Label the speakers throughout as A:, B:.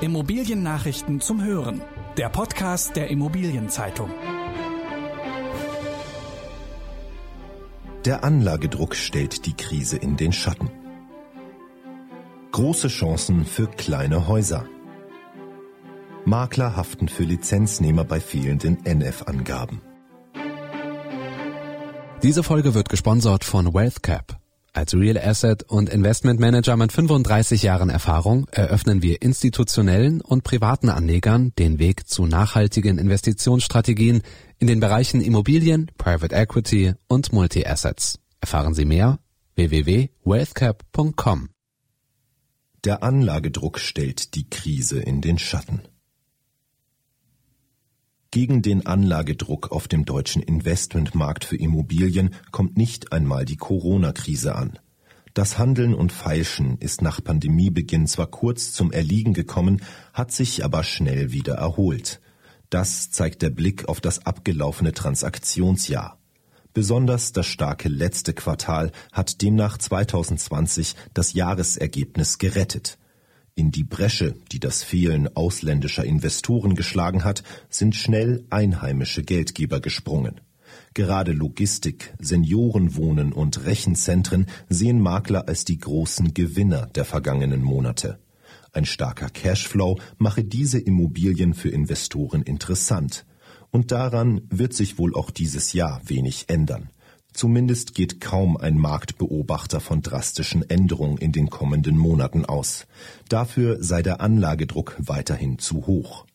A: Immobiliennachrichten zum Hören. Der Podcast der Immobilienzeitung.
B: Der Anlagedruck stellt die Krise in den Schatten. Große Chancen für kleine Häuser. Makler haften für Lizenznehmer bei fehlenden NF-Angaben.
C: Diese Folge wird gesponsert von WealthCap. Als Real Asset und Investment Manager mit 35 Jahren Erfahrung eröffnen wir institutionellen und privaten Anlegern den Weg zu nachhaltigen Investitionsstrategien in den Bereichen Immobilien, Private Equity und Multi-Assets. Erfahren Sie mehr www.wealthcap.com.
B: Der Anlagedruck stellt die Krise in den Schatten. Gegen den Anlagedruck auf dem deutschen Investmentmarkt für Immobilien kommt nicht einmal die Corona-Krise an. Das Handeln und Feilschen ist nach Pandemiebeginn zwar kurz zum Erliegen gekommen, hat sich aber schnell wieder erholt. Das zeigt der Blick auf das abgelaufene Transaktionsjahr. Besonders das starke letzte Quartal hat demnach 2020 das Jahresergebnis gerettet. In die Bresche, die das Fehlen ausländischer Investoren geschlagen hat, sind schnell einheimische Geldgeber gesprungen. Gerade Logistik, Seniorenwohnen und Rechenzentren sehen Makler als die großen Gewinner der vergangenen Monate. Ein starker Cashflow mache diese Immobilien für Investoren interessant. Und daran wird sich wohl auch dieses Jahr wenig ändern. Zumindest geht kaum ein Marktbeobachter von drastischen Änderungen in den kommenden Monaten aus. Dafür sei der Anlagedruck weiterhin zu hoch.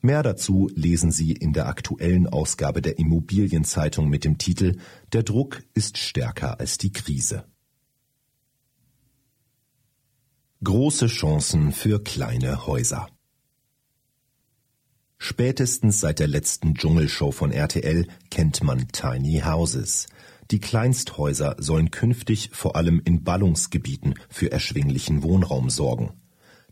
B: Mehr dazu lesen Sie in der aktuellen Ausgabe der Immobilienzeitung mit dem Titel Der Druck ist stärker als die Krise. Große Chancen für kleine Häuser. Spätestens seit der letzten Dschungelshow von RTL kennt man Tiny Houses. Die Kleinsthäuser sollen künftig vor allem in Ballungsgebieten für erschwinglichen Wohnraum sorgen.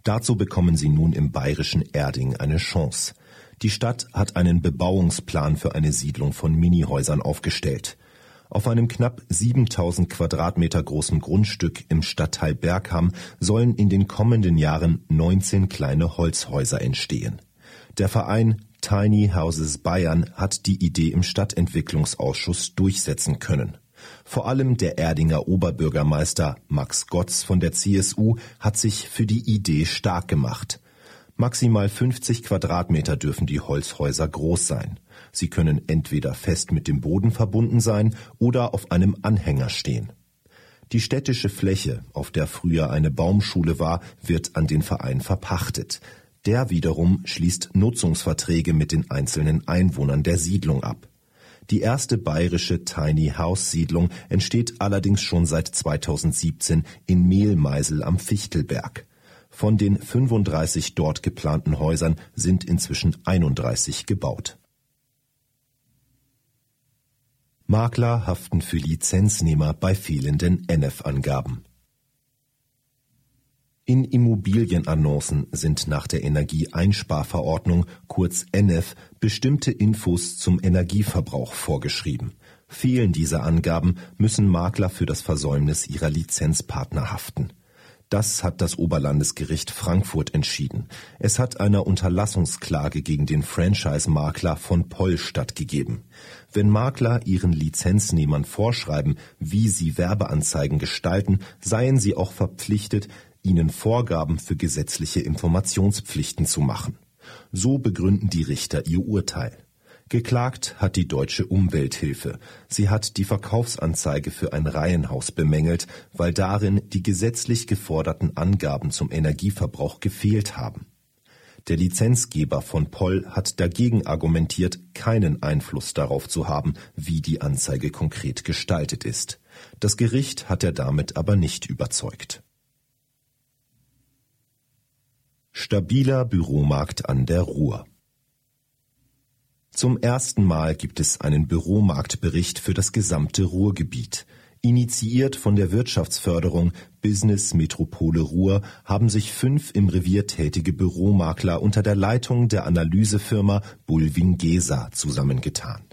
B: Dazu bekommen sie nun im bayerischen Erding eine Chance. Die Stadt hat einen Bebauungsplan für eine Siedlung von Minihäusern aufgestellt. Auf einem knapp 7000 Quadratmeter großen Grundstück im Stadtteil Bergham sollen in den kommenden Jahren 19 kleine Holzhäuser entstehen. Der Verein Tiny Houses Bayern hat die Idee im Stadtentwicklungsausschuss durchsetzen können. Vor allem der Erdinger Oberbürgermeister Max Gotz von der CSU hat sich für die Idee stark gemacht. Maximal 50 Quadratmeter dürfen die Holzhäuser groß sein. Sie können entweder fest mit dem Boden verbunden sein oder auf einem Anhänger stehen. Die städtische Fläche, auf der früher eine Baumschule war, wird an den Verein verpachtet. Der wiederum schließt Nutzungsverträge mit den einzelnen Einwohnern der Siedlung ab. Die erste bayerische Tiny House Siedlung entsteht allerdings schon seit 2017 in Mehlmeisel am Fichtelberg. Von den 35 dort geplanten Häusern sind inzwischen 31 gebaut. Makler haften für Lizenznehmer bei fehlenden NF-Angaben. In Immobilienannoncen sind nach der Energieeinsparverordnung kurz NF bestimmte Infos zum Energieverbrauch vorgeschrieben. Fehlen diese Angaben, müssen Makler für das Versäumnis ihrer Lizenzpartner haften. Das hat das Oberlandesgericht Frankfurt entschieden. Es hat einer Unterlassungsklage gegen den Franchise-Makler von Poll stattgegeben. Wenn Makler ihren Lizenznehmern vorschreiben, wie sie Werbeanzeigen gestalten, seien sie auch verpflichtet, ihnen Vorgaben für gesetzliche Informationspflichten zu machen. So begründen die Richter ihr Urteil. Geklagt hat die Deutsche Umwelthilfe. Sie hat die Verkaufsanzeige für ein Reihenhaus bemängelt, weil darin die gesetzlich geforderten Angaben zum Energieverbrauch gefehlt haben. Der Lizenzgeber von Poll hat dagegen argumentiert, keinen Einfluss darauf zu haben, wie die Anzeige konkret gestaltet ist. Das Gericht hat er damit aber nicht überzeugt. Stabiler Büromarkt an der Ruhr. Zum ersten Mal gibt es einen Büromarktbericht für das gesamte Ruhrgebiet. Initiiert von der Wirtschaftsförderung Business Metropole Ruhr haben sich fünf im Revier tätige Büromakler unter der Leitung der Analysefirma Bulwin Gesa zusammengetan.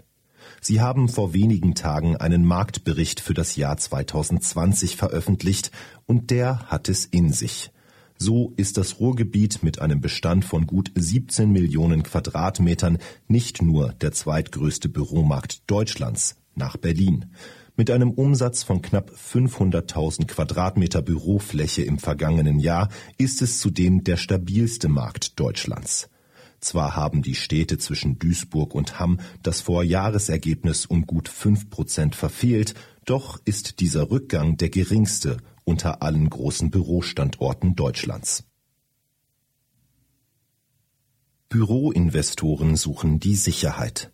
B: Sie haben vor wenigen Tagen einen Marktbericht für das Jahr 2020 veröffentlicht und der hat es in sich. So ist das Ruhrgebiet mit einem Bestand von gut 17 Millionen Quadratmetern nicht nur der zweitgrößte Büromarkt Deutschlands nach Berlin. Mit einem Umsatz von knapp 500.000 Quadratmeter Bürofläche im vergangenen Jahr ist es zudem der stabilste Markt Deutschlands. Zwar haben die Städte zwischen Duisburg und Hamm das Vorjahresergebnis um gut fünf Prozent verfehlt, doch ist dieser Rückgang der geringste unter allen großen Bürostandorten Deutschlands. Büroinvestoren suchen die Sicherheit.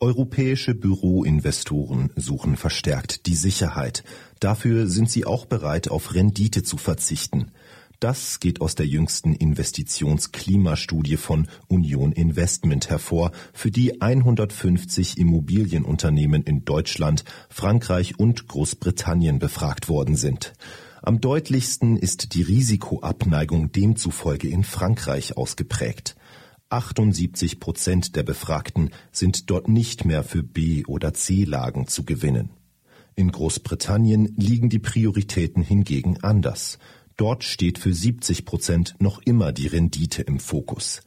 B: Europäische Büroinvestoren suchen verstärkt die Sicherheit. Dafür sind sie auch bereit, auf Rendite zu verzichten. Das geht aus der jüngsten Investitionsklimastudie von Union Investment hervor, für die 150 Immobilienunternehmen in Deutschland, Frankreich und Großbritannien befragt worden sind. Am deutlichsten ist die Risikoabneigung demzufolge in Frankreich ausgeprägt. 78 Prozent der Befragten sind dort nicht mehr für B- oder C-Lagen zu gewinnen. In Großbritannien liegen die Prioritäten hingegen anders. Dort steht für 70 Prozent noch immer die Rendite im Fokus.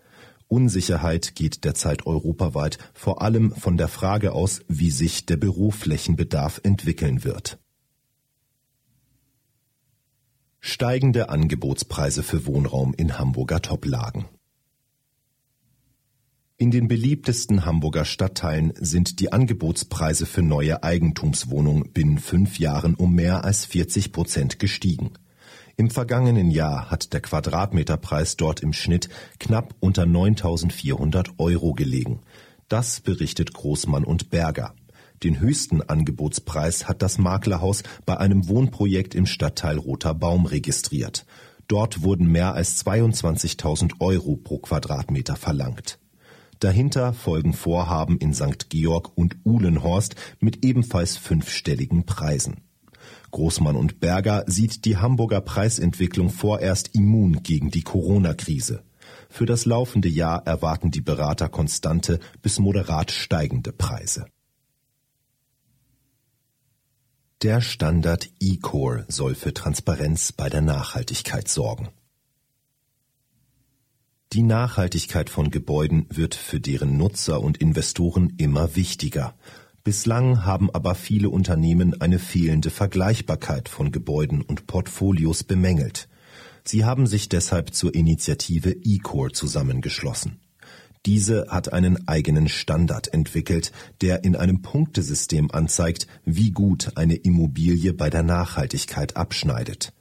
B: Unsicherheit geht derzeit europaweit vor allem von der Frage aus, wie sich der Büroflächenbedarf entwickeln wird. Steigende Angebotspreise für Wohnraum in Hamburger Toplagen. In den beliebtesten Hamburger Stadtteilen sind die Angebotspreise für neue Eigentumswohnungen binnen fünf Jahren um mehr als 40 Prozent gestiegen. Im vergangenen Jahr hat der Quadratmeterpreis dort im Schnitt knapp unter 9.400 Euro gelegen. Das berichtet Großmann und Berger. Den höchsten Angebotspreis hat das Maklerhaus bei einem Wohnprojekt im Stadtteil Roter Baum registriert. Dort wurden mehr als 22.000 Euro pro Quadratmeter verlangt. Dahinter folgen Vorhaben in St. Georg und Uhlenhorst mit ebenfalls fünfstelligen Preisen. Großmann und Berger sieht die Hamburger Preisentwicklung vorerst immun gegen die Corona-Krise. Für das laufende Jahr erwarten die Berater konstante bis moderat steigende Preise. Der Standard E-Core soll für Transparenz bei der Nachhaltigkeit sorgen. Die Nachhaltigkeit von Gebäuden wird für deren Nutzer und Investoren immer wichtiger. Bislang haben aber viele Unternehmen eine fehlende Vergleichbarkeit von Gebäuden und Portfolios bemängelt. Sie haben sich deshalb zur Initiative eCore zusammengeschlossen. Diese hat einen eigenen Standard entwickelt, der in einem Punktesystem anzeigt, wie gut eine Immobilie bei der Nachhaltigkeit abschneidet.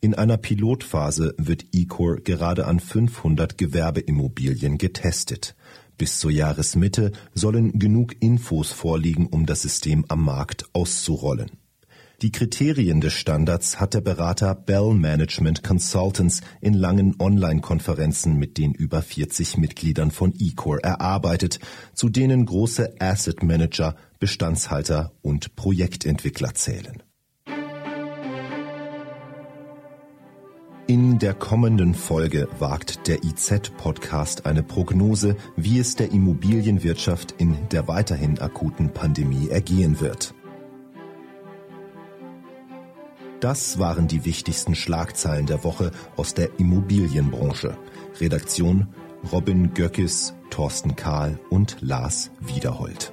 B: In einer Pilotphase wird eCore gerade an 500 Gewerbeimmobilien getestet. Bis zur Jahresmitte sollen genug Infos vorliegen, um das System am Markt auszurollen. Die Kriterien des Standards hat der Berater Bell Management Consultants in langen Online-Konferenzen mit den über 40 Mitgliedern von eCore erarbeitet, zu denen große Asset Manager, Bestandshalter und Projektentwickler zählen. In der kommenden Folge wagt der IZ-Podcast eine Prognose, wie es der Immobilienwirtschaft in der weiterhin akuten Pandemie ergehen wird. Das waren die wichtigsten Schlagzeilen der Woche aus der Immobilienbranche. Redaktion Robin Göckis, Thorsten Kahl und Lars Wiederhold.